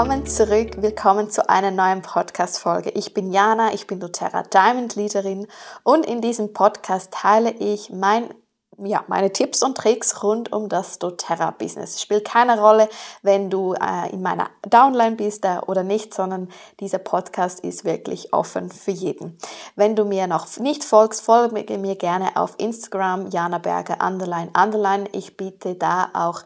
willkommen zurück, willkommen zu einer neuen Podcast-Folge. Ich bin Jana, ich bin doTERRA Diamond Leaderin und in diesem Podcast teile ich mein ja, meine Tipps und Tricks rund um das doTERRA-Business. Es spielt keine Rolle, wenn du äh, in meiner Downline bist äh, oder nicht, sondern dieser Podcast ist wirklich offen für jeden. Wenn du mir noch nicht folgst, folge mir gerne auf Instagram, Jana Berger, underline, underline. Ich biete da auch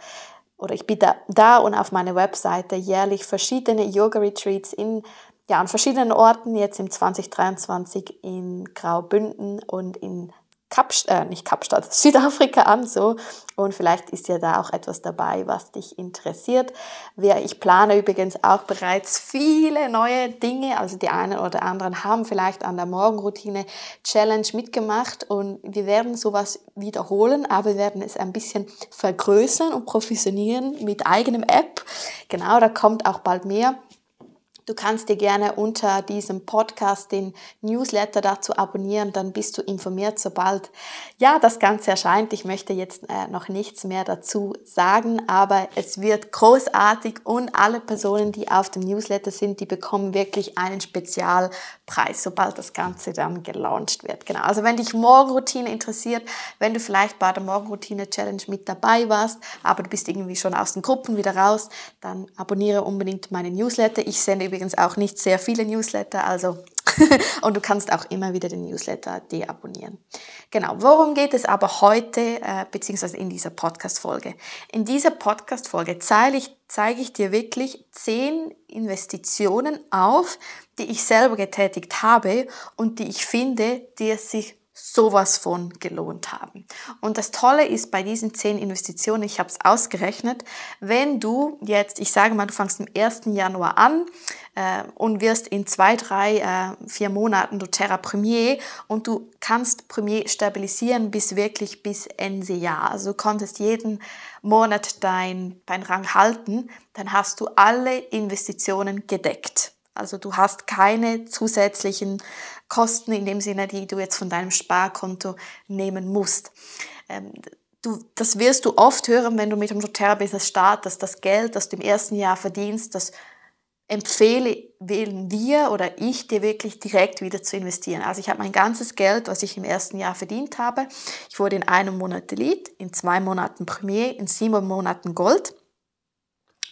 oder ich biete da und auf meiner Webseite jährlich verschiedene Yoga-Retreats in ja, an verschiedenen Orten, jetzt im 2023 in Graubünden und in Kapst äh, nicht Kapstadt, Südafrika an so und vielleicht ist ja da auch etwas dabei, was dich interessiert. Ich plane übrigens auch bereits viele neue Dinge, also die einen oder anderen haben vielleicht an der Morgenroutine Challenge mitgemacht und wir werden sowas wiederholen, aber wir werden es ein bisschen vergrößern und professionieren mit eigenem App. Genau, da kommt auch bald mehr. Du kannst dir gerne unter diesem Podcast den Newsletter dazu abonnieren, dann bist du informiert, sobald ja das Ganze erscheint. Ich möchte jetzt äh, noch nichts mehr dazu sagen, aber es wird großartig und alle Personen, die auf dem Newsletter sind, die bekommen wirklich einen Spezialpreis, sobald das Ganze dann gelauncht wird. Genau. Also wenn dich Morgenroutine interessiert, wenn du vielleicht bei der Morgenroutine Challenge mit dabei warst, aber du bist irgendwie schon aus den Gruppen wieder raus, dann abonniere unbedingt meine Newsletter. Ich sende übrigens auch nicht sehr viele Newsletter, also und du kannst auch immer wieder den Newsletter deabonnieren. Genau, worum geht es aber heute, äh, beziehungsweise in dieser Podcast-Folge? In dieser Podcast-Folge zeige ich, zeige ich dir wirklich zehn Investitionen auf, die ich selber getätigt habe und die ich finde, die es sich sowas von gelohnt haben. Und das Tolle ist bei diesen zehn Investitionen, ich habe es ausgerechnet, wenn du jetzt, ich sage mal, du fangst am 1. Januar an äh, und wirst in zwei, drei, äh, vier Monaten doTERRA Premier und du kannst Premier stabilisieren bis wirklich bis Ende Jahr. Also du konntest jeden Monat dein, dein Rang halten, dann hast du alle Investitionen gedeckt. Also du hast keine zusätzlichen Kosten in dem Sinne, die du jetzt von deinem Sparkonto nehmen musst. Ähm, du, das wirst du oft hören, wenn du mit dem doTERRA-Business startest, das Geld, das du im ersten Jahr verdienst, das empfehle wählen wir oder ich dir wirklich direkt wieder zu investieren. Also ich habe mein ganzes Geld, was ich im ersten Jahr verdient habe, ich wurde in einem Monat Elite, in zwei Monaten Premier, in sieben Monaten Gold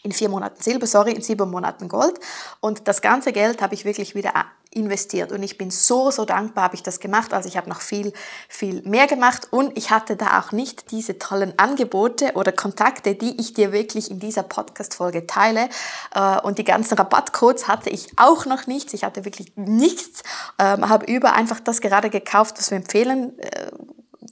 in vier Monaten Silber, sorry, in sieben Monaten Gold. Und das ganze Geld habe ich wirklich wieder investiert. Und ich bin so, so dankbar, habe ich das gemacht. Also ich habe noch viel, viel mehr gemacht. Und ich hatte da auch nicht diese tollen Angebote oder Kontakte, die ich dir wirklich in dieser Podcast-Folge teile. Äh, und die ganzen Rabattcodes hatte ich auch noch nichts. Ich hatte wirklich nichts. Ähm, habe über einfach das gerade gekauft, was wir empfehlen äh,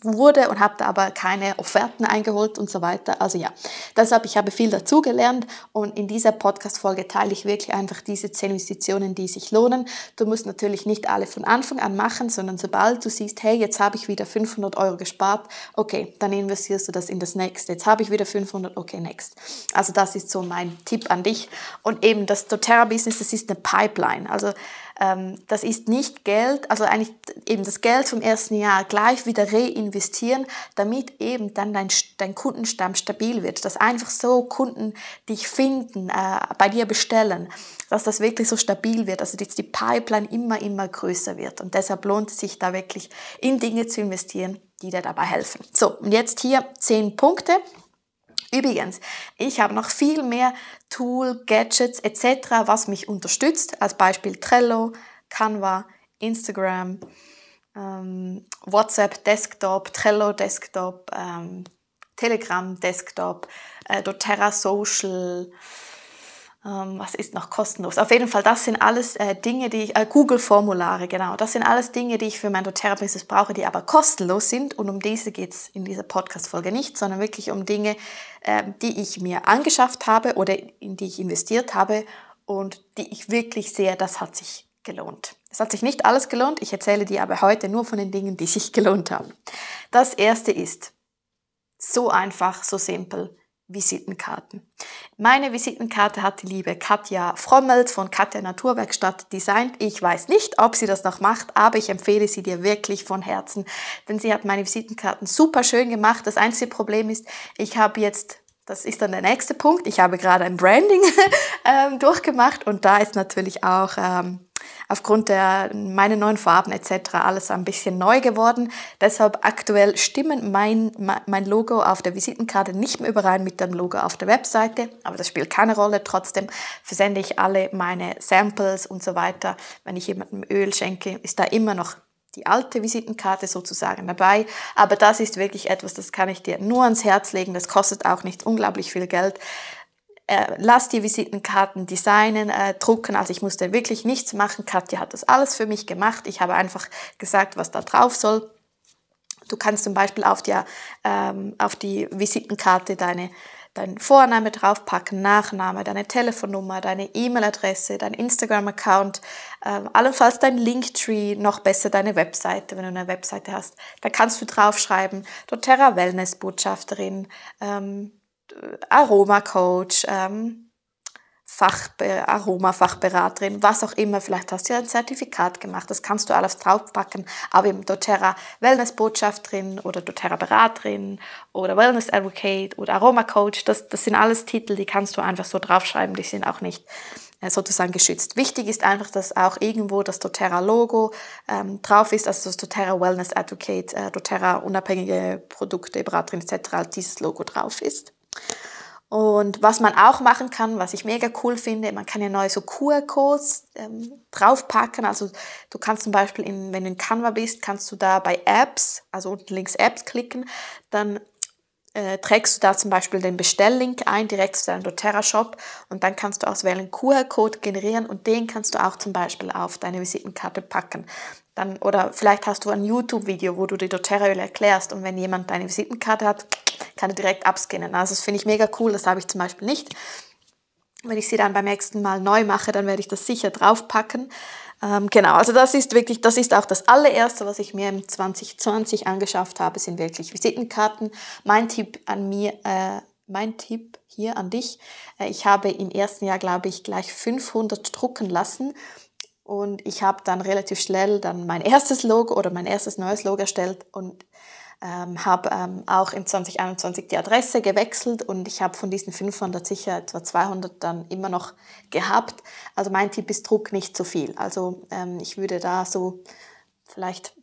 wurde und habe da aber keine Offerten eingeholt und so weiter. Also ja, deshalb, ich habe viel dazugelernt und in dieser Podcast-Folge teile ich wirklich einfach diese zehn Investitionen, die sich lohnen. Du musst natürlich nicht alle von Anfang an machen, sondern sobald du siehst, hey, jetzt habe ich wieder 500 Euro gespart, okay, dann investierst du das in das nächste. Jetzt habe ich wieder 500, okay, next. Also das ist so mein Tipp an dich. Und eben das doTERRA-Business, das ist eine Pipeline. Also das ist nicht Geld, also eigentlich eben das Geld vom ersten Jahr gleich wieder reinvestieren, damit eben dann dein, dein Kundenstamm stabil wird, dass einfach so Kunden dich finden, äh, bei dir bestellen, dass das wirklich so stabil wird, also dass die Pipeline immer, immer größer wird. Und deshalb lohnt es sich da wirklich in Dinge zu investieren, die dir dabei helfen. So, und jetzt hier zehn Punkte. Übrigens, ich habe noch viel mehr Tool, Gadgets etc., was mich unterstützt. Als Beispiel Trello, Canva, Instagram, ähm, WhatsApp Desktop, Trello Desktop, ähm, Telegram Desktop, äh, doTERRA Social, was ist noch kostenlos? Auf jeden Fall, das sind alles äh, Dinge, die ich, äh, Google-Formulare, genau, das sind alles Dinge, die ich für mein doTERRA-Business brauche, die aber kostenlos sind und um diese geht es in dieser Podcast-Folge nicht, sondern wirklich um Dinge, äh, die ich mir angeschafft habe oder in die ich investiert habe und die ich wirklich sehe, das hat sich gelohnt. Es hat sich nicht alles gelohnt, ich erzähle dir aber heute nur von den Dingen, die sich gelohnt haben. Das erste ist so einfach, so simpel Visitenkarten. Meine Visitenkarte hat die liebe Katja Frommelt von Katja Naturwerkstatt designt. Ich weiß nicht, ob sie das noch macht, aber ich empfehle sie dir wirklich von Herzen, denn sie hat meine Visitenkarten super schön gemacht. Das einzige Problem ist, ich habe jetzt das ist dann der nächste Punkt. Ich habe gerade ein Branding ähm, durchgemacht und da ist natürlich auch ähm, aufgrund der meine neuen Farben etc. alles ein bisschen neu geworden. Deshalb aktuell stimmen mein, mein Logo auf der Visitenkarte nicht mehr überein mit dem Logo auf der Webseite, aber das spielt keine Rolle. Trotzdem versende ich alle meine Samples und so weiter. Wenn ich jemandem Öl schenke, ist da immer noch die alte Visitenkarte sozusagen dabei. Aber das ist wirklich etwas, das kann ich dir nur ans Herz legen. Das kostet auch nicht unglaublich viel Geld äh, lass die Visitenkarten designen, äh, drucken. Also ich musste wirklich nichts machen. Katja hat das alles für mich gemacht. Ich habe einfach gesagt, was da drauf soll. Du kannst zum Beispiel auf die, ähm, auf die Visitenkarte deine deinen Vorname draufpacken, Nachname, deine Telefonnummer, deine E-Mail-Adresse, dein Instagram-Account, äh, allenfalls dein Linktree, noch besser deine Webseite, wenn du eine Webseite hast. Da kannst du draufschreiben, doTERRA Wellness-Botschafterin, ähm, Aromacoach, ähm, Fachbe Aroma-Fachberaterin, was auch immer. Vielleicht hast du ja ein Zertifikat gemacht, das kannst du alles draufpacken. Aber eben doTERRA Wellness-Botschafterin oder doTERRA Beraterin oder Wellness Advocate oder Aroma-Coach, das, das sind alles Titel, die kannst du einfach so draufschreiben, die sind auch nicht äh, sozusagen geschützt. Wichtig ist einfach, dass auch irgendwo das doTERRA-Logo ähm, drauf ist, also das doTERRA Wellness Advocate, äh, doTERRA unabhängige Produkte, Beraterin etc., dieses Logo drauf ist. Und was man auch machen kann, was ich mega cool finde, man kann ja neue so QR-Codes ähm, draufpacken. Also du kannst zum Beispiel, in, wenn du in Canva bist, kannst du da bei Apps, also unten links Apps klicken, dann äh, trägst du da zum Beispiel den Bestelllink ein, direkt zu deinem doTERRA Shop und dann kannst du auswählen QR-Code generieren und den kannst du auch zum Beispiel auf deine Visitenkarte packen. Dann, oder vielleicht hast du ein YouTube-Video, wo du die doTERRA-Öle erklärst und wenn jemand deine Visitenkarte hat, kann er direkt abscannen. Also das finde ich mega cool, das habe ich zum Beispiel nicht. Wenn ich sie dann beim nächsten Mal neu mache, dann werde ich das sicher draufpacken. Ähm, genau, also das ist wirklich, das ist auch das allererste, was ich mir im 2020 angeschafft habe, sind wirklich Visitenkarten. Mein Tipp an mir, äh, mein Tipp hier an dich, äh, ich habe im ersten Jahr, glaube ich, gleich 500 drucken lassen und ich habe dann relativ schnell dann mein erstes Logo oder mein erstes neues Logo erstellt und ähm, habe ähm, auch im 2021 die Adresse gewechselt und ich habe von diesen 500 sicher etwa 200 dann immer noch gehabt. Also mein Tipp ist Druck nicht zu viel. Also ähm, ich würde da so vielleicht,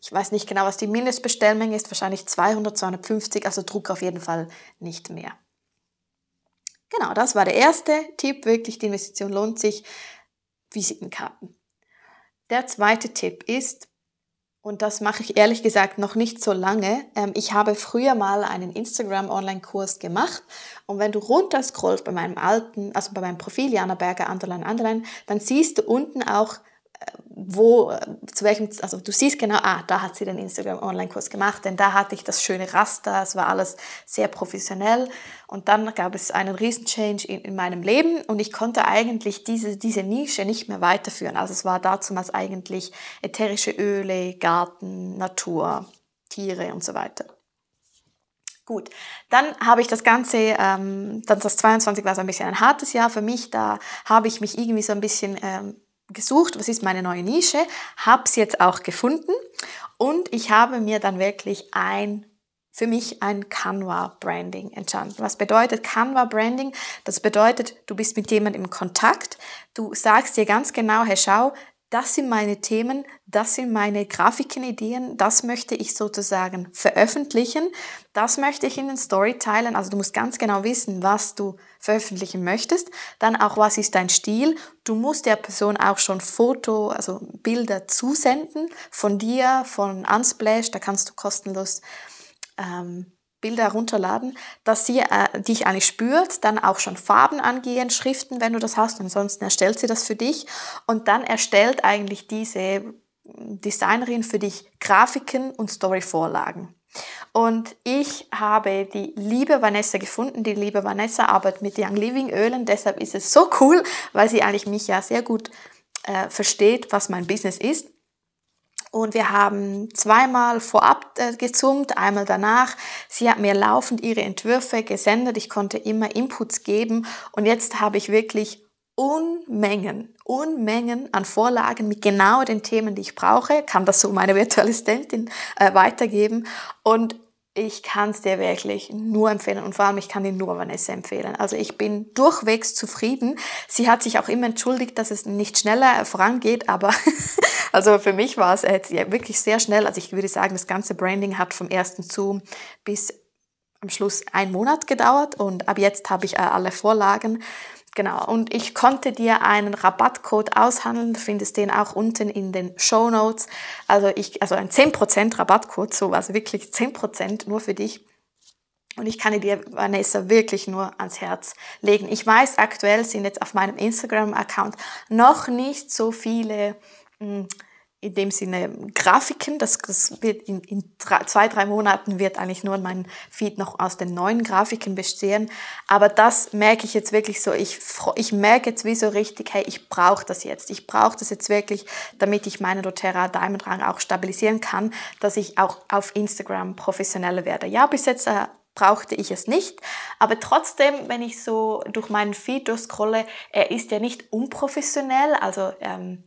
ich weiß nicht genau, was die Mindestbestellmenge ist, wahrscheinlich 200, 250, also Druck auf jeden Fall nicht mehr. Genau, das war der erste Tipp, wirklich die Investition lohnt sich, Visitenkarten. Der zweite Tipp ist, und das mache ich ehrlich gesagt noch nicht so lange. Ähm, ich habe früher mal einen Instagram-Online-Kurs gemacht und wenn du runter scrollst bei meinem alten, also bei meinem Profil Jana Berger Underline Underline, dann siehst du unten auch wo, zu welchem, also du siehst genau, ah, da hat sie den Instagram-Online-Kurs gemacht, denn da hatte ich das schöne Raster, es war alles sehr professionell und dann gab es einen Riesen-Change in, in meinem Leben und ich konnte eigentlich diese, diese Nische nicht mehr weiterführen. Also es war damals eigentlich ätherische Öle, Garten, Natur, Tiere und so weiter. Gut, dann habe ich das Ganze, ähm, dann das 22 war so ein bisschen ein hartes Jahr für mich, da habe ich mich irgendwie so ein bisschen ähm, gesucht, was ist meine neue Nische, habe es jetzt auch gefunden und ich habe mir dann wirklich ein für mich ein Canva Branding entstanden. Was bedeutet Canva Branding? Das bedeutet, du bist mit jemandem im Kontakt, du sagst dir ganz genau, hey schau, das sind meine Themen, das sind meine Grafikenideen, das möchte ich sozusagen veröffentlichen, das möchte ich in den Story teilen. Also du musst ganz genau wissen, was du veröffentlichen möchtest. Dann auch, was ist dein Stil. Du musst der Person auch schon Foto, also Bilder zusenden von dir, von Unsplash, da kannst du kostenlos ähm, Bilder herunterladen, dass sie äh, dich eigentlich spürt, dann auch schon Farben angehen, Schriften, wenn du das hast, ansonsten erstellt sie das für dich und dann erstellt eigentlich diese Designerin für dich Grafiken und Storyvorlagen. Und ich habe die liebe Vanessa gefunden. Die liebe Vanessa arbeitet mit Young Living Ölen, deshalb ist es so cool, weil sie eigentlich mich ja sehr gut äh, versteht, was mein Business ist. Und wir haben zweimal vorab äh, gezoomt, einmal danach. Sie hat mir laufend ihre Entwürfe gesendet. Ich konnte immer Inputs geben. Und jetzt habe ich wirklich Unmengen, Unmengen an Vorlagen mit genau den Themen, die ich brauche. Kann das so meine virtuelle Assistentin äh, weitergeben. Und ich kann es dir wirklich nur empfehlen und vor allem ich kann dir nur Vanessa empfehlen. Also ich bin durchwegs zufrieden. Sie hat sich auch immer entschuldigt, dass es nicht schneller vorangeht, aber also für mich war es jetzt wirklich sehr schnell. Also ich würde sagen, das ganze Branding hat vom ersten Zoom bis am Schluss ein Monat gedauert und ab jetzt habe ich äh, alle Vorlagen. Genau, und ich konnte dir einen Rabattcode aushandeln, du findest den auch unten in den Show Notes. Also, ich, also ein 10% Rabattcode, so also wirklich 10% nur für dich. Und ich kann dir, Vanessa, wirklich nur ans Herz legen. Ich weiß, aktuell sind jetzt auf meinem Instagram-Account noch nicht so viele mh, hm, in dem Sinne Grafiken. Das, das wird in, in drei, zwei, drei Monaten wird eigentlich nur mein Feed noch aus den neuen Grafiken bestehen. Aber das merke ich jetzt wirklich so. Ich, ich merke jetzt wie so richtig, hey, ich brauche das jetzt. Ich brauche das jetzt wirklich, damit ich meinen doTERRA Diamond Rang auch stabilisieren kann, dass ich auch auf Instagram professioneller werde. Ja, bis jetzt äh, brauchte ich es nicht. Aber trotzdem, wenn ich so durch meinen Feed durchscrolle, er ist ja nicht unprofessionell. Also ähm,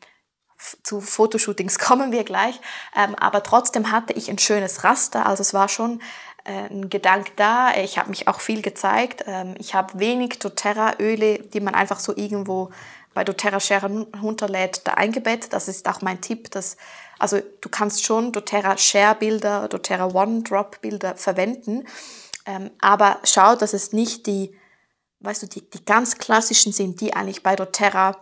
zu Fotoshootings kommen wir gleich. Ähm, aber trotzdem hatte ich ein schönes Raster. Also es war schon äh, ein Gedanke da. Ich habe mich auch viel gezeigt. Ähm, ich habe wenig doTERRA-Öle, die man einfach so irgendwo bei doTERRA Share runterlädt, da eingebettet. Das ist auch mein Tipp. Dass, also du kannst schon doTERRA Share-Bilder, doTERRA One-Drop-Bilder verwenden. Ähm, aber schau, dass es nicht die, weißt du, die, die ganz klassischen sind, die eigentlich bei doTERRA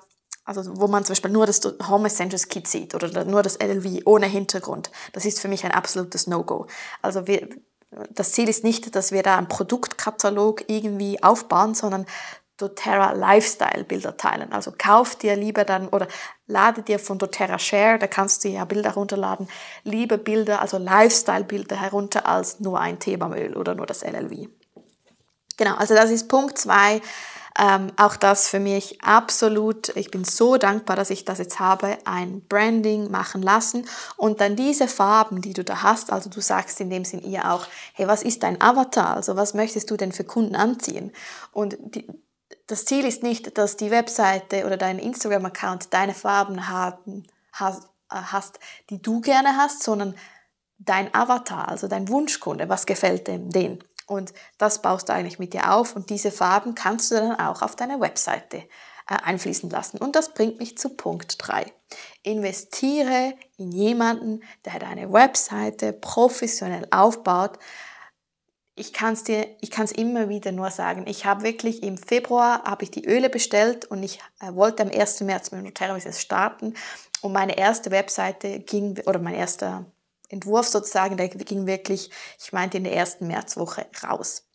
also wo man zum Beispiel nur das Home Essentials Kit sieht oder nur das LLV ohne Hintergrund. Das ist für mich ein absolutes No-Go. Also wir, das Ziel ist nicht, dass wir da einen Produktkatalog irgendwie aufbauen, sondern doTERRA Lifestyle Bilder teilen. Also kauf dir lieber dann oder lade dir von doTERRA Share, da kannst du ja Bilder herunterladen, lieber Bilder, also Lifestyle Bilder herunter als nur ein Teebamöl oder nur das LLV. Genau, also das ist Punkt zwei ähm, auch das für mich absolut, ich bin so dankbar, dass ich das jetzt habe, ein Branding machen lassen und dann diese Farben, die du da hast, also du sagst in dem Sinn ihr auch, hey, was ist dein Avatar? Also was möchtest du denn für Kunden anziehen? Und die, das Ziel ist nicht, dass die Webseite oder dein Instagram-Account deine Farben haben, hast, hast, die du gerne hast, sondern dein Avatar, also dein Wunschkunde, was gefällt dem den? Und das baust du eigentlich mit dir auf und diese Farben kannst du dann auch auf deine Webseite äh, einfließen lassen. Und das bringt mich zu Punkt 3. Investiere in jemanden, der deine Webseite professionell aufbaut. Ich kann es dir, immer wieder nur sagen. Ich habe wirklich im Februar habe ich die Öle bestellt und ich äh, wollte am 1. März mit Notera starten und meine erste Webseite ging oder mein erster Entwurf sozusagen, der ging wirklich, ich meinte, in der ersten Märzwoche raus.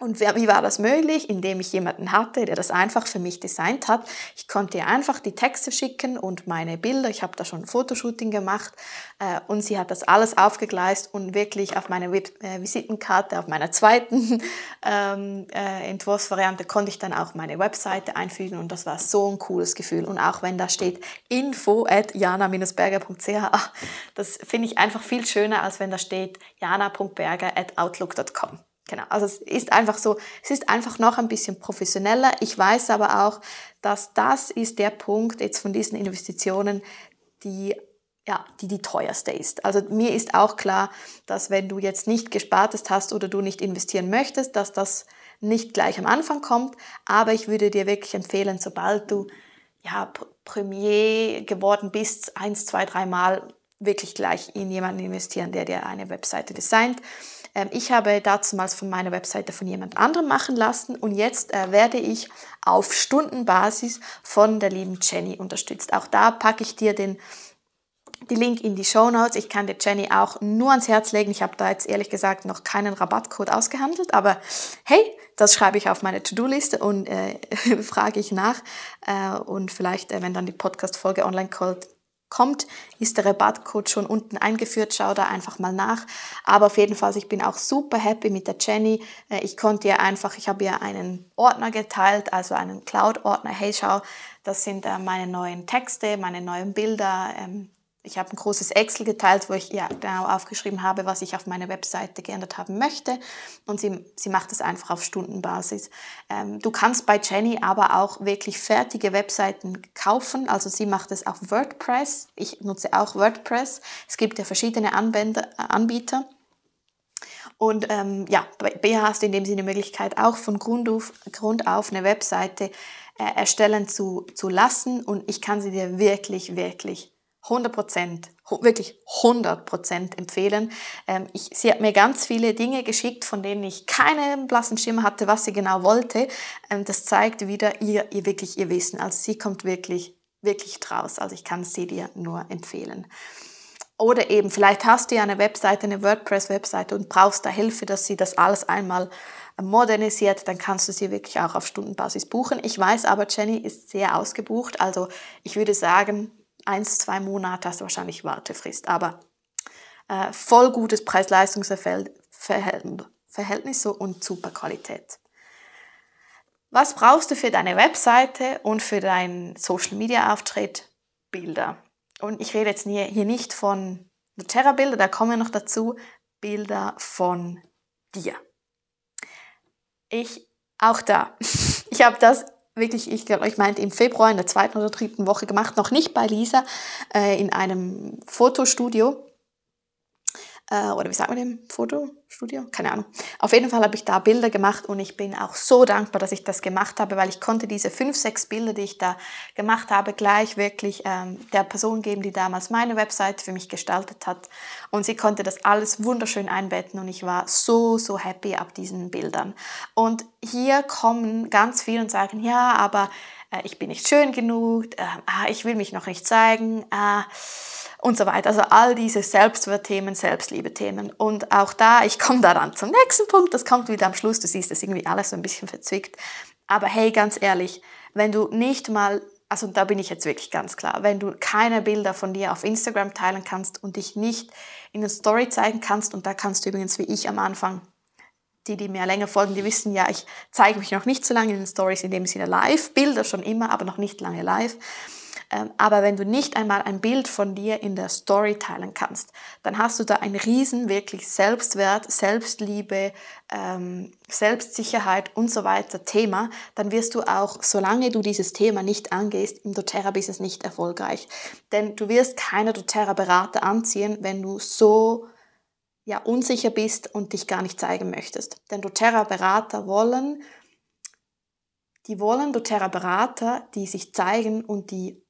Und wie war das möglich? Indem ich jemanden hatte, der das einfach für mich designt hat. Ich konnte ihr einfach die Texte schicken und meine Bilder. Ich habe da schon ein Fotoshooting gemacht äh, und sie hat das alles aufgegleist und wirklich auf meiner äh, Visitenkarte, auf meiner zweiten ähm, äh, Entwurfsvariante konnte ich dann auch meine Webseite einfügen und das war so ein cooles Gefühl. Und auch wenn da steht info at jana-berger.ch, das finde ich einfach viel schöner, als wenn da steht jana.berger at outlook.com. Genau, also es ist einfach so, es ist einfach noch ein bisschen professioneller. Ich weiß aber auch, dass das ist der Punkt jetzt von diesen Investitionen, die ja, die die teuerste ist. Also mir ist auch klar, dass wenn du jetzt nicht gespartes hast oder du nicht investieren möchtest, dass das nicht gleich am Anfang kommt. Aber ich würde dir wirklich empfehlen, sobald du ja, Premier geworden bist, eins, zwei, dreimal wirklich gleich in jemanden investieren, der dir eine Webseite designt. Ähm, ich habe damals von meiner Webseite von jemand anderem machen lassen und jetzt äh, werde ich auf Stundenbasis von der lieben Jenny unterstützt. Auch da packe ich dir den die Link in die Show Notes. Ich kann dir Jenny auch nur ans Herz legen. Ich habe da jetzt ehrlich gesagt noch keinen Rabattcode ausgehandelt, aber hey, das schreibe ich auf meine To-Do-Liste und äh, frage ich nach. Äh, und vielleicht, äh, wenn dann die Podcast-Folge online kommt, kommt, ist der Rabattcode schon unten eingeführt. Schau da einfach mal nach. Aber auf jeden Fall, ich bin auch super happy mit der Jenny. Äh, ich konnte ihr einfach, ich habe ihr einen Ordner geteilt, also einen Cloud-Ordner. Hey, schau, das sind äh, meine neuen Texte, meine neuen Bilder, ähm, ich habe ein großes Excel geteilt, wo ich ja genau aufgeschrieben habe, was ich auf meiner Webseite geändert haben möchte. Und sie, sie macht es einfach auf Stundenbasis. Ähm, du kannst bei Jenny aber auch wirklich fertige Webseiten kaufen. Also sie macht es auf WordPress. Ich nutze auch WordPress. Es gibt ja verschiedene Anbender, Anbieter. Und ähm, ja, bei BH hast du in dem Sinne die Möglichkeit, auch von Grund auf, Grund auf eine Webseite äh, erstellen zu, zu lassen. Und ich kann sie dir wirklich, wirklich 100% wirklich 100% empfehlen. Ähm, ich, sie hat mir ganz viele Dinge geschickt, von denen ich keinen blassen Schimmer hatte, was sie genau wollte. Ähm, das zeigt wieder ihr, ihr wirklich ihr Wissen. Also sie kommt wirklich, wirklich draus. Also ich kann sie dir nur empfehlen. Oder eben, vielleicht hast du ja eine Webseite, eine WordPress-Webseite und brauchst da Hilfe, dass sie das alles einmal modernisiert, dann kannst du sie wirklich auch auf Stundenbasis buchen. Ich weiß aber, Jenny ist sehr ausgebucht, also ich würde sagen, eins, zwei Monate hast du wahrscheinlich Wartefrist, aber äh, voll gutes Preis-Leistungs-Verhältnis und super Qualität. Was brauchst du für deine Webseite und für deinen Social-Media-Auftritt? Bilder. Und ich rede jetzt hier nicht von doTERRA-Bilder, da kommen wir noch dazu, Bilder von dir. Ich, auch da, ich habe das wirklich, ich glaube, ich meinte im Februar in der zweiten oder dritten Woche gemacht, noch nicht bei Lisa, äh, in einem Fotostudio äh, oder wie sagt man dem Fotostudio? Keine Ahnung. Auf jeden Fall habe ich da Bilder gemacht und ich bin auch so dankbar, dass ich das gemacht habe, weil ich konnte diese fünf, sechs Bilder, die ich da gemacht habe, gleich wirklich ähm, der Person geben, die damals meine Website für mich gestaltet hat. Und sie konnte das alles wunderschön einbetten und ich war so, so happy ab diesen Bildern. Und hier kommen ganz viele und sagen, ja, aber äh, ich bin nicht schön genug, äh, ah, ich will mich noch nicht zeigen. Äh, und so weiter. Also all diese Selbstwertthemen, Selbstliebe-Themen. Und auch da, ich komme da dann zum nächsten Punkt, das kommt wieder am Schluss, du siehst das irgendwie alles so ein bisschen verzwickt. Aber hey, ganz ehrlich, wenn du nicht mal, also da bin ich jetzt wirklich ganz klar, wenn du keine Bilder von dir auf Instagram teilen kannst und dich nicht in der Story zeigen kannst, und da kannst du übrigens wie ich am Anfang, die, die mir länger folgen, die wissen ja, ich zeige mich noch nicht so lange in den Stories in dem Sinne live, Bilder schon immer, aber noch nicht lange live. Ähm, aber wenn du nicht einmal ein Bild von dir in der Story teilen kannst, dann hast du da ein riesen wirklich Selbstwert, Selbstliebe, ähm, Selbstsicherheit und so weiter Thema. Dann wirst du auch, solange du dieses Thema nicht angehst, im doTERRA-Business nicht erfolgreich. Denn du wirst keine doTERRA-Berater anziehen, wenn du so ja, unsicher bist und dich gar nicht zeigen möchtest. Denn doTERRA-Berater wollen, die wollen doTERRA-Berater, die sich zeigen und die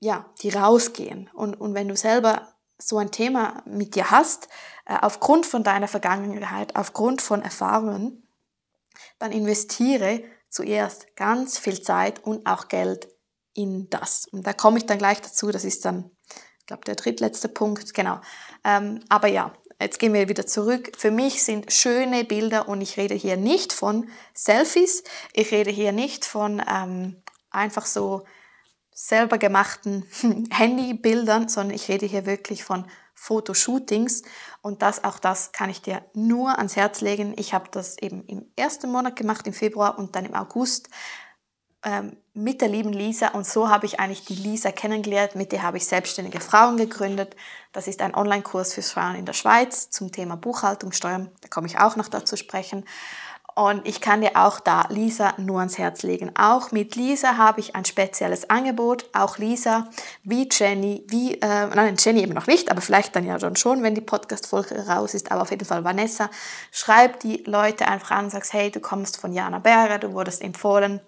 ja, die rausgehen. Und, und wenn du selber so ein Thema mit dir hast, äh, aufgrund von deiner Vergangenheit, aufgrund von Erfahrungen, dann investiere zuerst ganz viel Zeit und auch Geld in das. Und da komme ich dann gleich dazu, das ist dann, ich glaube, der drittletzte Punkt, genau. Ähm, aber ja, jetzt gehen wir wieder zurück. Für mich sind schöne Bilder und ich rede hier nicht von Selfies, ich rede hier nicht von ähm, einfach so selber gemachten Handybildern, sondern ich rede hier wirklich von Fotoshootings und das auch das kann ich dir nur ans Herz legen. Ich habe das eben im ersten Monat gemacht, im Februar und dann im August ähm, mit der lieben Lisa und so habe ich eigentlich die Lisa kennengelernt, mit der habe ich selbstständige Frauen gegründet. Das ist ein Online-Kurs für Frauen in der Schweiz zum Thema Buchhaltung, Steuern, da komme ich auch noch dazu sprechen. Und ich kann dir auch da Lisa nur ans Herz legen. Auch mit Lisa habe ich ein spezielles Angebot. Auch Lisa, wie Jenny, wie, äh, nein, Jenny eben noch nicht, aber vielleicht dann ja schon, wenn die Podcast-Folge raus ist. Aber auf jeden Fall Vanessa, schreib die Leute einfach an sagst, hey, du kommst von Jana Berger, du wurdest empfohlen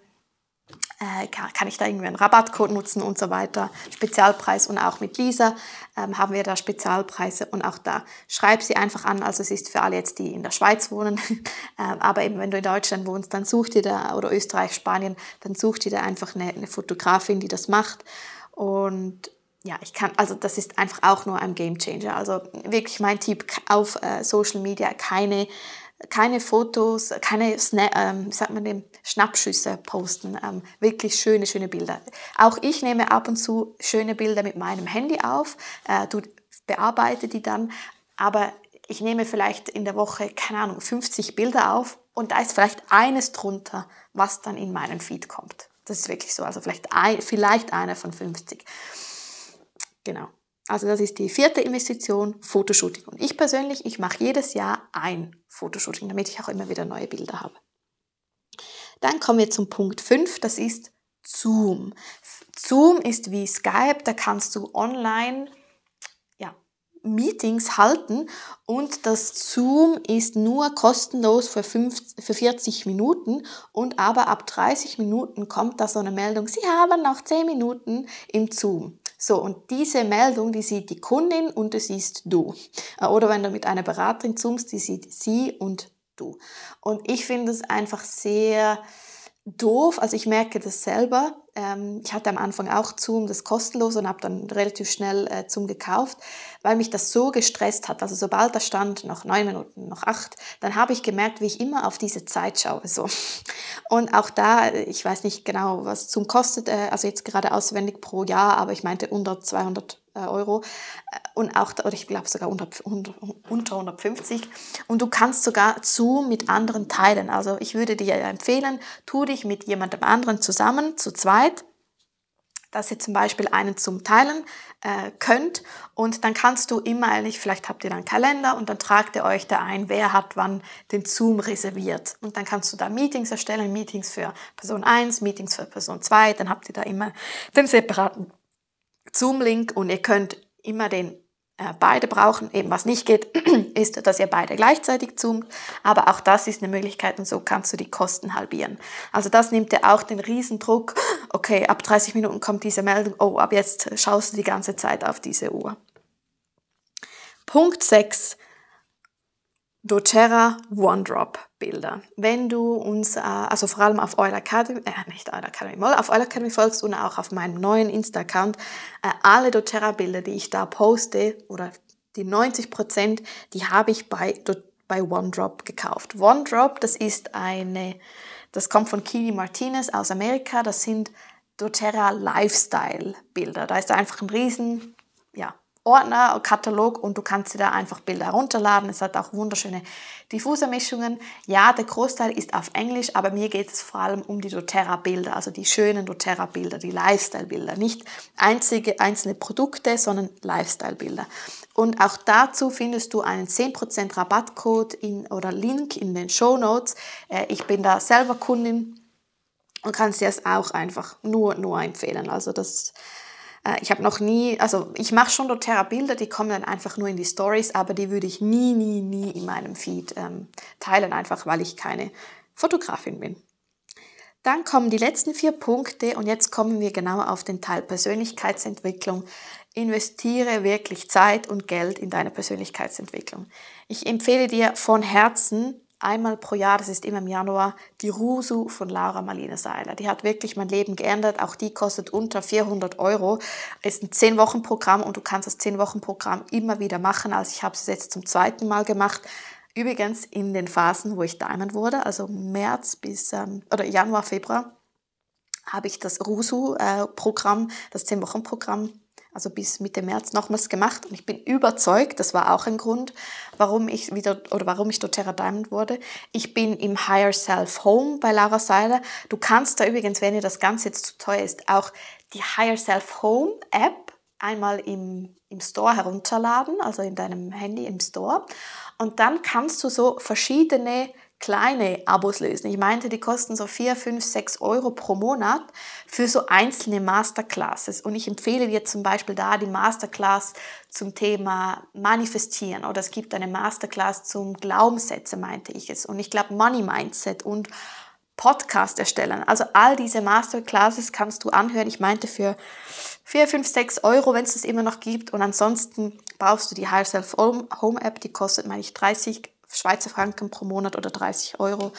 äh, kann, ich da irgendwie einen Rabattcode nutzen und so weiter. Spezialpreis und auch mit Lisa ähm, haben wir da Spezialpreise und auch da schreib sie einfach an. Also es ist für alle jetzt, die in der Schweiz wohnen, ähm, aber eben wenn du in Deutschland wohnst, dann such dir da, oder Österreich, Spanien, dann such dir da einfach eine, eine Fotografin, die das macht und ja, ich kann, also das ist einfach auch nur ein Game Changer. Also wirklich mein Tipp auf äh, Social Media, keine keine Fotos, keine Sna ähm, sagt man dem, Schnappschüsse posten. Ähm, wirklich schöne, schöne Bilder. Auch ich nehme ab und zu schöne Bilder mit meinem Handy auf, äh, du bearbeite die dann, aber ich nehme vielleicht in der Woche, keine Ahnung, 50 Bilder auf und da ist vielleicht eines drunter, was dann in meinen Feed kommt. Das ist wirklich so, also vielleicht, ein, vielleicht einer von 50. Genau. Also das ist die vierte Investition, Fotoshooting. Und ich persönlich, ich mache jedes Jahr ein Fotoshooting, damit ich auch immer wieder neue Bilder habe. Dann kommen wir zum Punkt 5, das ist Zoom. Zoom ist wie Skype, da kannst du online ja, Meetings halten und das Zoom ist nur kostenlos für, 5, für 40 Minuten und aber ab 30 Minuten kommt da so eine Meldung, Sie haben noch 10 Minuten im Zoom. So, und diese Meldung, die sieht die Kundin und das siehst du. Äh, oder wenn du mit einer Beraterin zoomst, die sieht sie und du. Und ich finde es einfach sehr doof. Also ich merke das selber. Ähm, ich hatte am Anfang auch Zoom, das kostenlos und habe dann relativ schnell äh, Zoom gekauft, weil mich das so gestresst hat. Also sobald da stand, noch neun Minuten, noch acht, dann habe ich gemerkt, wie ich immer auf diese Zeit schaue. So. Und auch da, ich weiß nicht genau, was Zoom kostet, äh, also jetzt gerade auswendig pro Jahr, aber ich meinte unter 200 äh, Euro äh, und auch, oder ich glaube sogar unter, unter, unter 150 und du kannst sogar Zoom mit anderen teilen. Also ich würde dir empfehlen, tu dich mit jemandem anderen zusammen, zu zweit, dass ihr zum Beispiel einen zum Teilen äh, könnt. Und dann kannst du immer eigentlich, vielleicht habt ihr dann einen Kalender und dann tragt ihr euch da ein, wer hat wann den Zoom reserviert. Und dann kannst du da Meetings erstellen, Meetings für Person 1, Meetings für Person 2, dann habt ihr da immer den separaten Zoom-Link und ihr könnt immer den äh, beide brauchen. Eben was nicht geht, ist, dass ihr beide gleichzeitig zoomt. Aber auch das ist eine Möglichkeit und so kannst du die Kosten halbieren. Also das nimmt dir auch den Riesendruck. Okay, ab 30 Minuten kommt diese Meldung. Oh, ab jetzt schaust du die ganze Zeit auf diese Uhr. Punkt 6 doTERRA OneDrop Bilder. Wenn du uns, äh, also vor allem auf Oil Academy, äh, nicht Oil Academy, mal auf Oil Academy folgst und auch auf meinem neuen Insta-Account, äh, alle doTERRA Bilder, die ich da poste, oder die 90 Prozent, die habe ich bei, bei OneDrop gekauft. OneDrop, das ist eine, das kommt von Kini Martinez aus Amerika, das sind doTERRA Lifestyle Bilder. Da ist einfach ein riesen, ja, Ordner, Katalog und du kannst dir da einfach Bilder herunterladen. Es hat auch wunderschöne Diffusermischungen. Ja, der Großteil ist auf Englisch, aber mir geht es vor allem um die doTERRA-Bilder, also die schönen doTERRA-Bilder, die Lifestyle-Bilder. Nicht einzige, einzelne Produkte, sondern Lifestyle-Bilder. Und auch dazu findest du einen 10% Rabattcode in, oder Link in den Show Notes. Äh, ich bin da selber Kundin und kann es dir auch einfach nur, nur empfehlen. Also das ich habe noch nie, also ich mache schon doTERRA Bilder, die kommen dann einfach nur in die Stories, aber die würde ich nie, nie, nie in meinem Feed ähm, teilen, einfach weil ich keine Fotografin bin. Dann kommen die letzten vier Punkte und jetzt kommen wir genau auf den Teil Persönlichkeitsentwicklung. Investiere wirklich Zeit und Geld in deine Persönlichkeitsentwicklung. Ich empfehle dir von Herzen, einmal pro Jahr, das ist immer im Januar, die Rusu von Laura Marlene Seiler. Die hat wirklich mein Leben geändert. Auch die kostet unter 400 Euro. Ist ein 10-Wochen-Programm und du kannst das 10-Wochen-Programm immer wieder machen. Also ich habe es jetzt zum zweiten Mal gemacht. Übrigens in den Phasen, wo ich Diamond wurde, also März bis ähm, oder Januar, Februar, habe ich das Rusu-Programm, äh, das 10-Wochen-Programm also bis Mitte März nochmals gemacht und ich bin überzeugt, das war auch ein Grund, warum ich wieder oder warum ich doTERRA Diamond wurde. Ich bin im Higher Self Home bei Laura Seiler. Du kannst da übrigens, wenn dir das Ganze jetzt zu teuer ist, auch die Higher Self Home App einmal im, im Store herunterladen, also in deinem Handy im Store. Und dann kannst du so verschiedene kleine Abos lösen. Ich meinte, die kosten so 4, 5, 6 Euro pro Monat für so einzelne Masterclasses. Und ich empfehle dir zum Beispiel da die Masterclass zum Thema Manifestieren oder es gibt eine Masterclass zum Glaubenssätze, meinte ich es. Und ich glaube Money Mindset und Podcast erstellen. Also all diese Masterclasses kannst du anhören. Ich meinte für 4, 5, 6 Euro, wenn es das immer noch gibt. Und ansonsten brauchst du die Higher Self Home App, die kostet, meine ich, 30 Schweizer Franken pro Monat oder 30 Euro.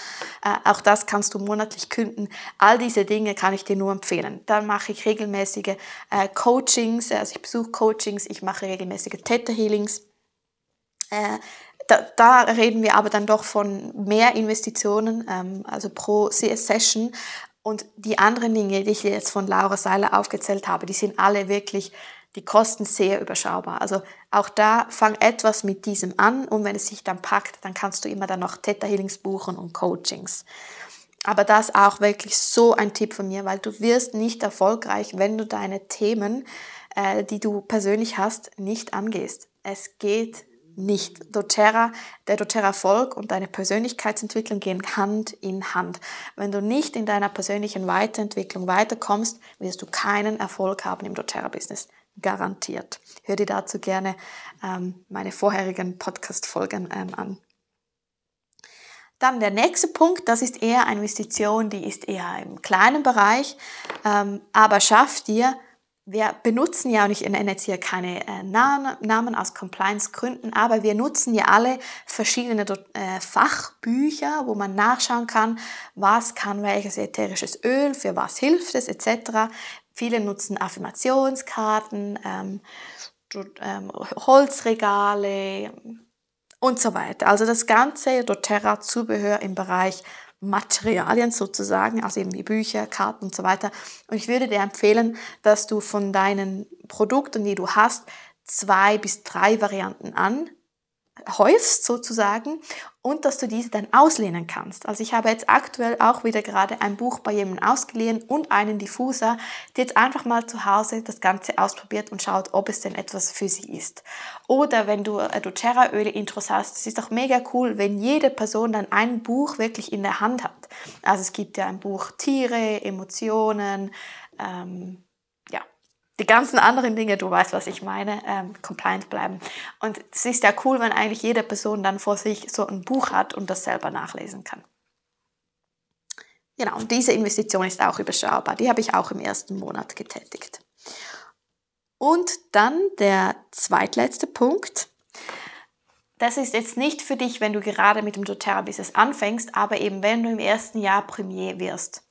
Äh, auch das kannst du monatlich künden. All diese Dinge kann ich dir nur empfehlen. Dann mache ich regelmäßige äh, Coachings, also ich besuche Coachings, ich mache regelmäßige Theta Healings. Äh, da, da, reden wir aber dann doch von mehr Investitionen, ähm, also pro Session. Und die anderen Dinge, die ich jetzt von Laura Seiler aufgezählt habe, die sind alle wirklich die Kosten sehr überschaubar. Also auch da fang etwas mit diesem an und wenn es sich dann packt, dann kannst du immer dann noch Theta Healings buchen und Coachings. Aber das auch wirklich so ein Tipp von mir, weil du wirst nicht erfolgreich, wenn du deine Themen, äh, die du persönlich hast, nicht angehst. Es geht nicht. doTERRA, der doTERRA-Erfolg und deine Persönlichkeitsentwicklung gehen Hand in Hand. Wenn du nicht in deiner persönlichen Weiterentwicklung weiterkommst, wirst du keinen Erfolg haben im doTERRA-Business. Garantiert. Hör dir dazu gerne ähm, meine vorherigen Podcast-Folgen ähm, an. Dann der nächste Punkt, das ist eher eine Investition, die ist eher im kleinen Bereich, ähm, aber schafft dir wir benutzen ja, und ich nenne jetzt hier keine äh, Namen aus Compliance-Gründen, aber wir nutzen ja alle verschiedene äh, Fachbücher, wo man nachschauen kann, was kann welches ätherisches Öl, für was hilft es, etc. Viele nutzen Affirmationskarten, ähm, ähm, Holzregale und so weiter. Also das ganze doTERRA-Zubehör im Bereich Materialien sozusagen, also eben wie Bücher, Karten und so weiter. Und ich würde dir empfehlen, dass du von deinen Produkten, die du hast, zwei bis drei Varianten an häufst sozusagen und dass du diese dann auslehnen kannst. Also ich habe jetzt aktuell auch wieder gerade ein Buch bei jemandem ausgeliehen und einen Diffuser, die jetzt einfach mal zu Hause das Ganze ausprobiert und schaut, ob es denn etwas für sie ist. Oder wenn du äh, doTERRA-Öle Intros hast, es ist doch mega cool, wenn jede Person dann ein Buch wirklich in der Hand hat. Also es gibt ja ein Buch Tiere, Emotionen, ähm, die ganzen anderen Dinge, du weißt, was ich meine, ähm, compliant bleiben. Und es ist ja cool, wenn eigentlich jede Person dann vor sich so ein Buch hat und das selber nachlesen kann. Genau, und diese Investition ist auch überschaubar. Die habe ich auch im ersten Monat getätigt. Und dann der zweitletzte Punkt. Das ist jetzt nicht für dich, wenn du gerade mit dem doTERRA-Business anfängst, aber eben wenn du im ersten Jahr Premier wirst.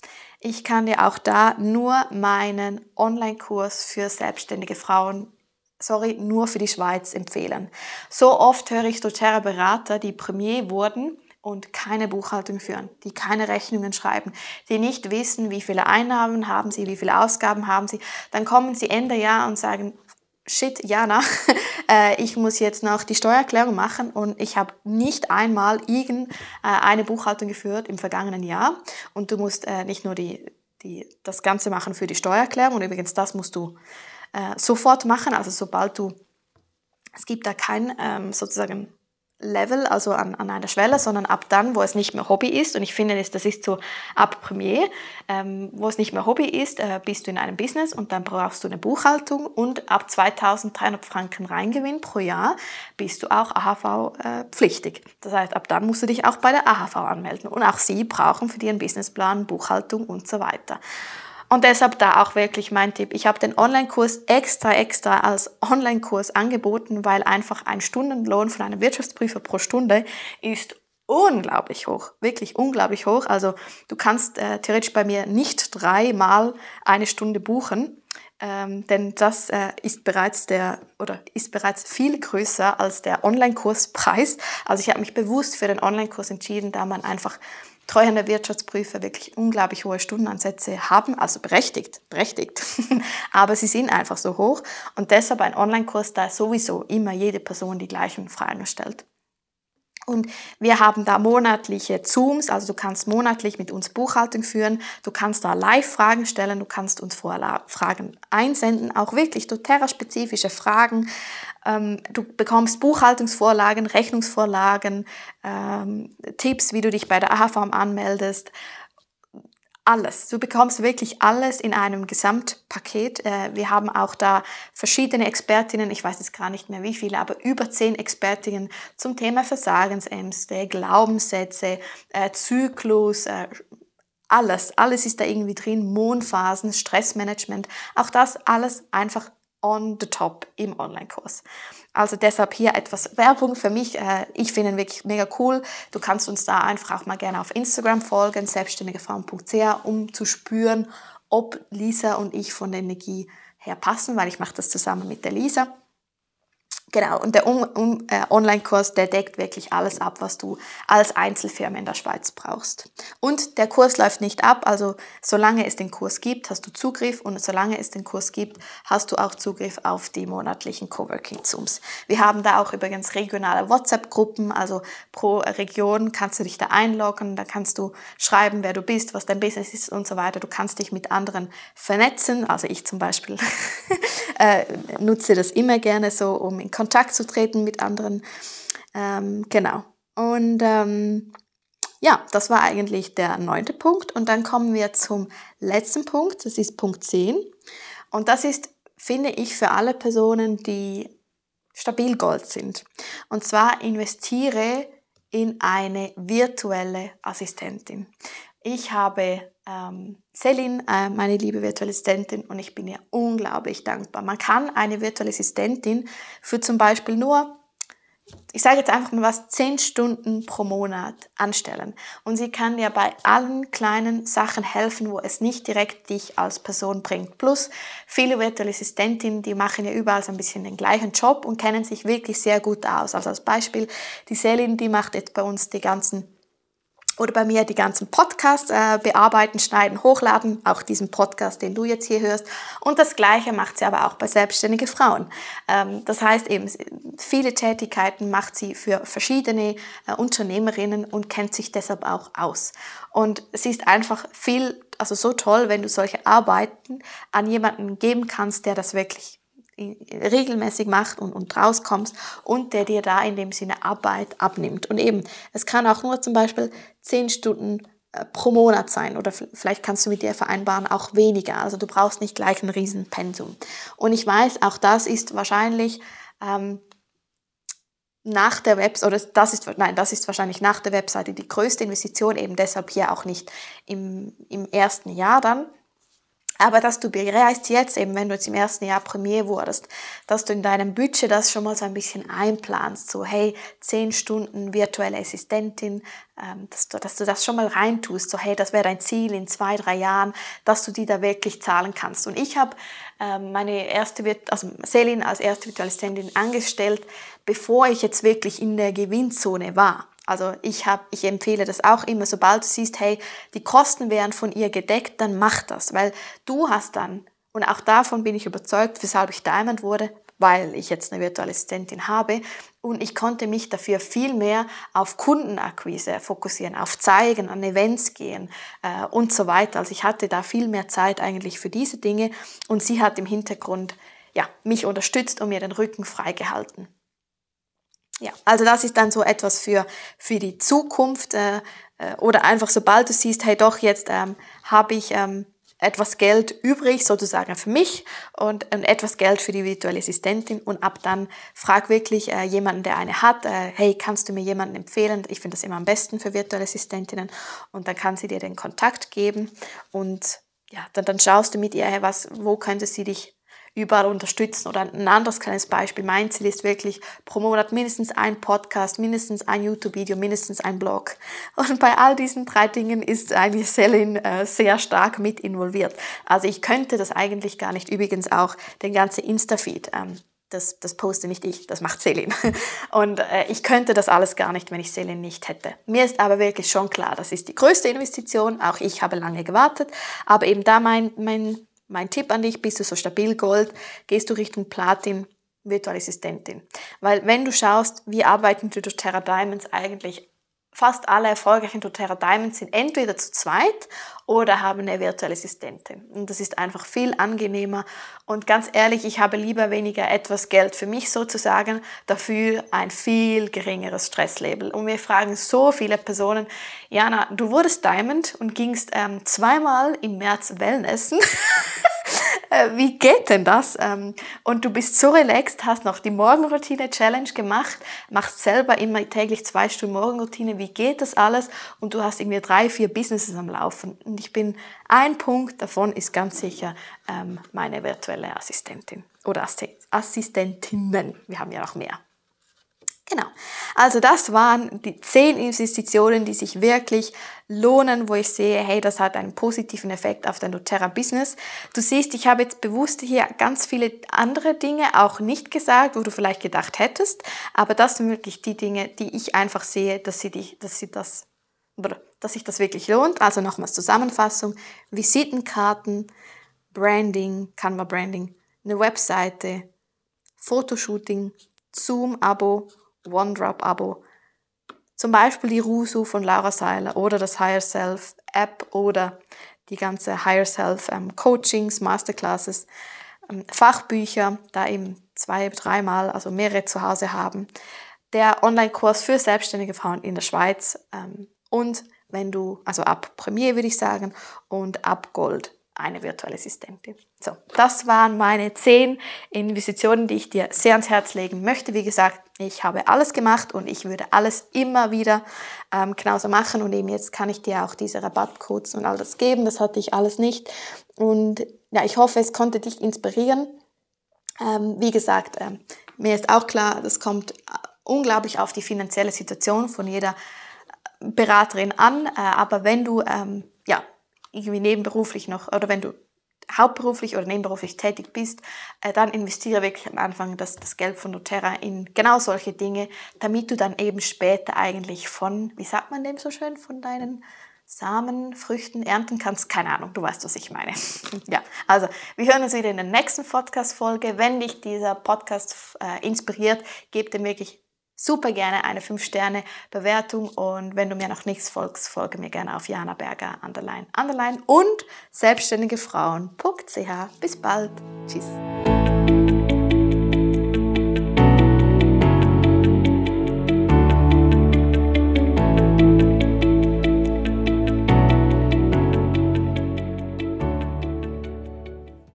Ich kann dir auch da nur meinen Online-Kurs für selbstständige Frauen, sorry, nur für die Schweiz empfehlen. So oft höre ich doTERRA-Berater, die Premier wurden und keine Buchhaltung führen, die keine Rechnungen schreiben, die nicht wissen, wie viele Einnahmen haben sie, wie viele Ausgaben haben sie. Dann kommen sie Ende Jahr und sagen, shit, Jana, äh, ich muss jetzt noch die Steuererklärung machen und ich habe nicht einmal irgendeine äh, Buchhaltung geführt im vergangenen Jahr. Und du musst äh, nicht nur die, die, das Ganze machen für die Steuererklärung. Und übrigens das musst du sofort machen, also sobald du, es gibt da kein ähm, sozusagen Level, also an, an einer Schwelle, sondern ab dann, wo es nicht mehr Hobby ist. Und ich finde, das ist so ab Premier, ähm, wo es nicht mehr Hobby ist, äh, bist du in einem Business und dann brauchst du eine Buchhaltung und ab 2300 Franken Reingewinn pro Jahr bist du auch AHV äh. Das heißt, ab dann musst du dich auch bei der AHV anmelden. Und auch sie brauchen für ihren Businessplan Buchhaltung und so weiter. Und deshalb da auch wirklich mein Tipp. Ich habe den Online-Kurs extra, extra als Online-Kurs angeboten, weil einfach ein Stundenlohn von einem Wirtschaftsprüfer pro Stunde ist unglaublich hoch, wirklich unglaublich hoch. Also du kannst äh, theoretisch bei mir nicht dreimal eine Stunde buchen, ähm, denn das äh, ist bereits der oder ist bereits viel größer als der Online-Kurspreis. Also ich habe mich bewusst für den Online-Kurs entschieden, da man einfach treuhänder Wirtschaftsprüfer wirklich unglaublich hohe Stundenansätze haben, also berechtigt, berechtigt, aber sie sind einfach so hoch und deshalb ein Online-Kurs, da sowieso immer jede Person die gleichen Fragen stellt. Und wir haben da monatliche Zooms, also du kannst monatlich mit uns Buchhaltung führen, du kannst da Live-Fragen stellen, du kannst uns Fragen einsenden, auch wirklich doTERRA-spezifische Fragen. Ähm, du bekommst Buchhaltungsvorlagen, Rechnungsvorlagen, ähm, Tipps, wie du dich bei der AHFAM anmeldest alles. Du bekommst wirklich alles in einem Gesamtpaket. Äh, wir haben auch da verschiedene Expertinnen, ich weiß jetzt gar nicht mehr wie viele, aber über zehn Expertinnen zum Thema Versagensängste, Glaubenssätze, äh, Zyklus, äh, alles, alles ist da irgendwie drin, Mondphasen, Stressmanagement, auch das alles einfach on the top im Online-Kurs. Also deshalb hier etwas Werbung für mich. Äh, ich finde ihn wirklich mega cool. Du kannst uns da einfach auch mal gerne auf Instagram folgen, selbstständigefrauen.ch, um zu spüren, ob Lisa und ich von der Energie her passen, weil ich mache das zusammen mit der Lisa. Genau, und der um, äh, Online-Kurs, der deckt wirklich alles ab, was du als Einzelfirma in der Schweiz brauchst. Und der Kurs läuft nicht ab, also solange es den Kurs gibt, hast du Zugriff und solange es den Kurs gibt, hast du auch Zugriff auf die monatlichen Coworking-Zooms. Wir haben da auch übrigens regionale WhatsApp-Gruppen, also pro Region kannst du dich da einloggen, da kannst du schreiben, wer du bist, was dein Business ist und so weiter. Du kannst dich mit anderen vernetzen, also ich zum Beispiel äh, nutze das immer gerne so, um in Kontakt zu treten mit anderen. Ähm, genau. Und ähm, ja, das war eigentlich der neunte Punkt. Und dann kommen wir zum letzten Punkt. Das ist Punkt 10. Und das ist finde ich für alle Personen, die stabil Gold sind. Und zwar investiere in eine virtuelle Assistentin. Ich habe ähm, Celine, äh, meine liebe virtuelle Assistentin, und ich bin ihr unglaublich dankbar. Man kann eine virtuelle Assistentin für zum Beispiel nur ich sage jetzt einfach mal was, 10 Stunden pro Monat anstellen. Und sie kann dir bei allen kleinen Sachen helfen, wo es nicht direkt dich als Person bringt. Plus viele virtuelle Assistentinnen, die machen ja überall so ein bisschen den gleichen Job und kennen sich wirklich sehr gut aus. Also als Beispiel, die Selin, die macht jetzt bei uns die ganzen oder bei mir die ganzen Podcasts äh, bearbeiten, schneiden, hochladen, auch diesen Podcast, den du jetzt hier hörst. Und das Gleiche macht sie aber auch bei selbstständigen Frauen. Ähm, das heißt eben, viele Tätigkeiten macht sie für verschiedene äh, Unternehmerinnen und kennt sich deshalb auch aus. Und sie ist einfach viel, also so toll, wenn du solche Arbeiten an jemanden geben kannst, der das wirklich regelmäßig macht und, und rauskommst und der dir da in dem Sinne Arbeit abnimmt. Und eben, es kann auch nur zum Beispiel zehn Stunden äh, pro Monat sein oder vielleicht kannst du mit dir vereinbaren auch weniger. Also du brauchst nicht gleich ein Riesenpensum. Und ich weiß, auch das ist wahrscheinlich ähm, nach der Webseite, oder das ist, nein, das ist wahrscheinlich nach der Webseite die größte Investition, eben deshalb hier auch nicht im, im ersten Jahr dann, aber dass du bereits jetzt, eben wenn du jetzt im ersten Jahr Premier wurdest, dass du in deinem Budget das schon mal so ein bisschen einplanst, so hey, zehn Stunden virtuelle Assistentin, ähm, dass, du, dass du das schon mal reintust, so hey, das wäre dein Ziel in zwei, drei Jahren, dass du die da wirklich zahlen kannst. Und ich habe ähm, meine erste, also Selin als erste virtuelle Assistentin angestellt, bevor ich jetzt wirklich in der Gewinnzone war. Also ich, hab, ich empfehle das auch immer, sobald du siehst, hey, die Kosten wären von ihr gedeckt, dann mach das, weil du hast dann, und auch davon bin ich überzeugt, weshalb ich Diamond wurde, weil ich jetzt eine virtuelle Assistentin habe und ich konnte mich dafür viel mehr auf Kundenakquise fokussieren, auf Zeigen, an Events gehen äh, und so weiter. Also ich hatte da viel mehr Zeit eigentlich für diese Dinge und sie hat im Hintergrund ja, mich unterstützt und mir den Rücken freigehalten. Ja, also das ist dann so etwas für, für die Zukunft äh, äh, oder einfach sobald du siehst, hey doch, jetzt ähm, habe ich ähm, etwas Geld übrig sozusagen für mich und, und etwas Geld für die virtuelle Assistentin und ab dann frag wirklich äh, jemanden, der eine hat, äh, hey, kannst du mir jemanden empfehlen? Ich finde das immer am besten für virtuelle Assistentinnen und dann kann sie dir den Kontakt geben und ja, dann, dann schaust du mit ihr, was, wo könnte sie dich überall unterstützen. Oder ein anderes kleines Beispiel, mein Ziel ist wirklich pro Monat mindestens ein Podcast, mindestens ein YouTube-Video, mindestens ein Blog. Und bei all diesen drei Dingen ist eigentlich Selin äh, sehr stark mit involviert. Also ich könnte das eigentlich gar nicht, übrigens auch den ganzen Insta-Feed. Ähm, das, das poste nicht ich, das macht Selin. Und äh, ich könnte das alles gar nicht, wenn ich Selin nicht hätte. Mir ist aber wirklich schon klar, das ist die größte Investition. Auch ich habe lange gewartet. Aber eben da mein, mein mein Tipp an dich, bist du so stabil Gold, gehst du Richtung Platin, Virtual Assistentin. Weil wenn du schaust, wie arbeiten die doTERRA Diamonds eigentlich fast alle erfolgreichen doTERRA Diamonds sind entweder zu zweit oder haben eine virtuelle Assistentin. Und das ist einfach viel angenehmer. Und ganz ehrlich, ich habe lieber weniger etwas Geld für mich sozusagen, dafür ein viel geringeres Stresslevel. Und wir fragen so viele Personen, Jana, du wurdest Diamond und gingst ähm, zweimal im März Wellnessen. Äh, wie geht denn das? Ähm, und du bist so relaxed, hast noch die Morgenroutine-Challenge gemacht, machst selber immer täglich zwei Stunden Morgenroutine. Wie geht das alles? Und du hast irgendwie drei, vier Businesses am Laufen. Und ich bin, ein Punkt davon ist ganz sicher ähm, meine virtuelle Assistentin oder Assistentinnen. Wir haben ja noch mehr. Genau. Also das waren die zehn Investitionen, die sich wirklich lohnen, wo ich sehe, hey, das hat einen positiven Effekt auf dein doTERRA Business. Du siehst, ich habe jetzt bewusst hier ganz viele andere Dinge auch nicht gesagt, wo du vielleicht gedacht hättest, aber das sind wirklich die Dinge, die ich einfach sehe, dass sie dich, dass sie das, dass sich das wirklich lohnt. Also nochmals Zusammenfassung, Visitenkarten, Branding, Canva Branding, eine Webseite, Fotoshooting, Zoom-Abo OneDrop-Abo. Zum Beispiel die Rusu von Laura Seiler oder das Higher Self App oder die ganze Higher Self ähm, Coachings, Masterclasses, ähm, Fachbücher, da eben zwei, dreimal, also mehrere zu Hause haben. Der Online-Kurs für selbstständige Frauen in der Schweiz ähm, und wenn du, also ab Premier würde ich sagen und ab Gold eine virtuelle Assistentin. So, das waren meine zehn Investitionen, die ich dir sehr ans Herz legen möchte. Wie gesagt, ich habe alles gemacht und ich würde alles immer wieder ähm, genauso machen. Und eben jetzt kann ich dir auch diese Rabattcodes und all das geben. Das hatte ich alles nicht. Und ja, ich hoffe, es konnte dich inspirieren. Ähm, wie gesagt, ähm, mir ist auch klar, das kommt unglaublich auf die finanzielle Situation von jeder Beraterin an. Äh, aber wenn du ähm, ja, irgendwie nebenberuflich noch oder wenn du hauptberuflich oder nebenberuflich tätig bist, äh, dann investiere wirklich am Anfang das, das Geld von doTERRA in genau solche Dinge, damit du dann eben später eigentlich von, wie sagt man dem so schön, von deinen Samen, Früchten ernten kannst. Keine Ahnung, du weißt, was ich meine. ja, also wir hören uns wieder in der nächsten Podcast-Folge. Wenn dich dieser Podcast äh, inspiriert, gib dem wirklich super gerne eine 5-Sterne-Bewertung und wenn du mir noch nichts folgst, folge mir gerne auf Jana Berger, underline, underline und selbstständigefrauen.ch. Bis bald. Tschüss.